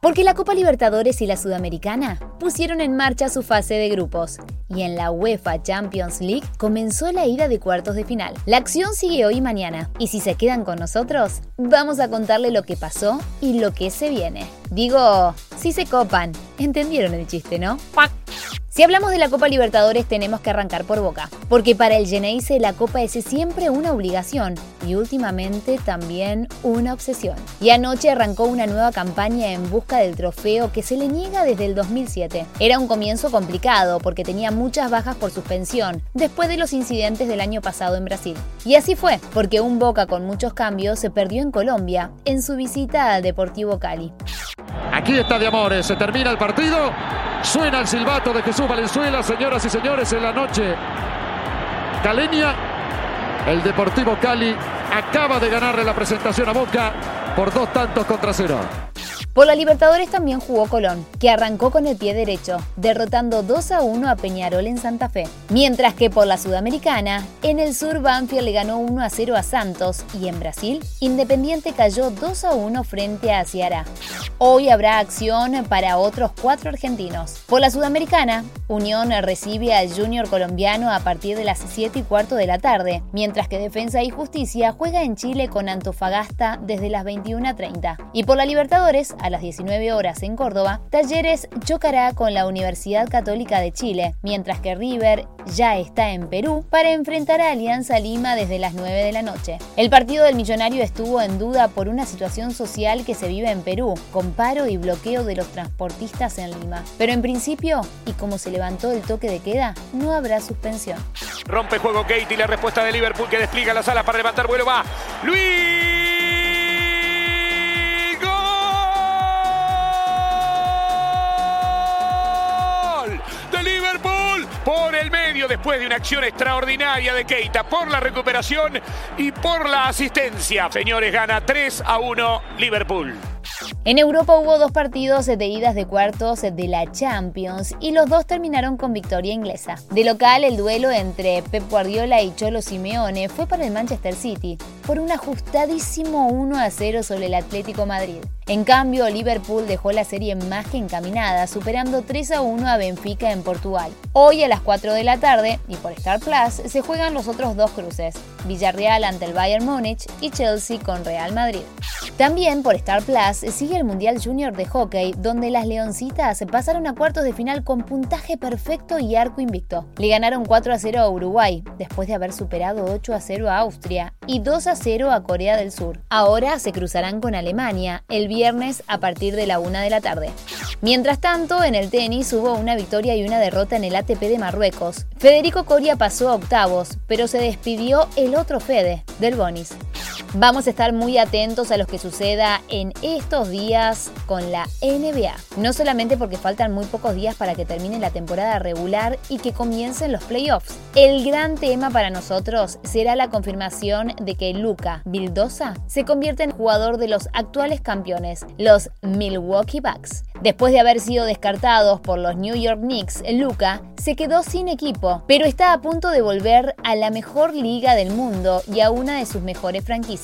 porque la Copa Libertadores y la Sudamericana pusieron en marcha su fase de grupos y en la UEFA Champions League comenzó la ida de cuartos de final. La acción sigue hoy y mañana y si se quedan con nosotros, vamos a contarle lo que pasó y lo que se viene. Digo, si se copan, entendieron el chiste, ¿no? Si hablamos de la Copa Libertadores tenemos que arrancar por Boca, porque para el Geneise la Copa es siempre una obligación y últimamente también una obsesión. Y anoche arrancó una nueva campaña en busca del trofeo que se le niega desde el 2007. Era un comienzo complicado porque tenía muchas bajas por suspensión después de los incidentes del año pasado en Brasil. Y así fue, porque un Boca con muchos cambios se perdió en Colombia en su visita al Deportivo Cali. Aquí está de Amores, se termina el partido. Suena el silbato de Jesús Valenzuela, señoras y señores, en la noche caleña. El Deportivo Cali acaba de ganarle la presentación a Boca por dos tantos contra cero. Por la Libertadores también jugó Colón, que arrancó con el pie derecho, derrotando 2 a 1 a Peñarol en Santa Fe. Mientras que por la Sudamericana, en el sur Banfield le ganó 1 a 0 a Santos y en Brasil, Independiente cayó 2 a 1 frente a Ceará. Hoy habrá acción para otros cuatro argentinos. Por la Sudamericana, Unión recibe al Junior colombiano a partir de las 7 y cuarto de la tarde, mientras que Defensa y Justicia juega en Chile con Antofagasta desde las 21.30. Y por la Libertadores, a las 19 horas en Córdoba, Talleres chocará con la Universidad Católica de Chile, mientras que River ya está en Perú para enfrentar a Alianza Lima desde las 9 de la noche. El partido del millonario estuvo en duda por una situación social que se vive en Perú, con paro y bloqueo de los transportistas en Lima. Pero en principio, y como se levantó el toque de queda, no habrá suspensión. Rompe juego Kate y la respuesta de Liverpool que despliega las alas para levantar vuelo va. Luis. por el medio después de una acción extraordinaria de Keita por la recuperación y por la asistencia. Señores, gana 3 a 1 Liverpool. En Europa hubo dos partidos de idas de cuartos de la Champions y los dos terminaron con victoria inglesa. De local, el duelo entre Pep Guardiola y Cholo Simeone fue para el Manchester City por un ajustadísimo 1 a 0 sobre el Atlético Madrid. En cambio, Liverpool dejó la serie más que encaminada, superando 3 a 1 a Benfica en Portugal. Hoy a las 4 de la tarde, y por Star Plus, se juegan los otros dos cruces, Villarreal ante el Bayern Múnich y Chelsea con Real Madrid. También por Star Plus sigue el Mundial Junior de Hockey, donde las Leoncitas pasaron a cuartos de final con puntaje perfecto y arco invicto. Le ganaron 4 a 0 a Uruguay, después de haber superado 8 a 0 a Austria y 2 a 0 a Corea del Sur. Ahora se cruzarán con Alemania el viernes a partir de la 1 de la tarde. Mientras tanto, en el tenis hubo una victoria y una derrota en el ATP de Marruecos. Federico Coria pasó a octavos, pero se despidió el otro Fede, del Bonis. Vamos a estar muy atentos a lo que suceda en estos días con la NBA. No solamente porque faltan muy pocos días para que termine la temporada regular y que comiencen los playoffs. El gran tema para nosotros será la confirmación de que Luca Vildosa se convierte en jugador de los actuales campeones, los Milwaukee Bucks. Después de haber sido descartados por los New York Knicks, Luca se quedó sin equipo, pero está a punto de volver a la mejor liga del mundo y a una de sus mejores franquicias.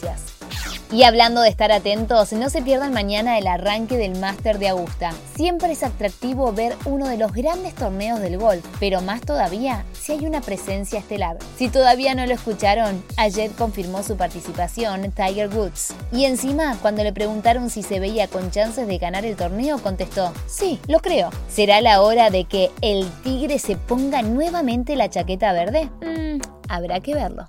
Y hablando de estar atentos, no se pierdan mañana el arranque del Máster de Augusta. Siempre es atractivo ver uno de los grandes torneos del golf, pero más todavía si hay una presencia estelar. Si todavía no lo escucharon, ayer confirmó su participación Tiger Woods. Y encima, cuando le preguntaron si se veía con chances de ganar el torneo, contestó, sí, lo creo. ¿Será la hora de que el tigre se ponga nuevamente la chaqueta verde? Mm, habrá que verlo.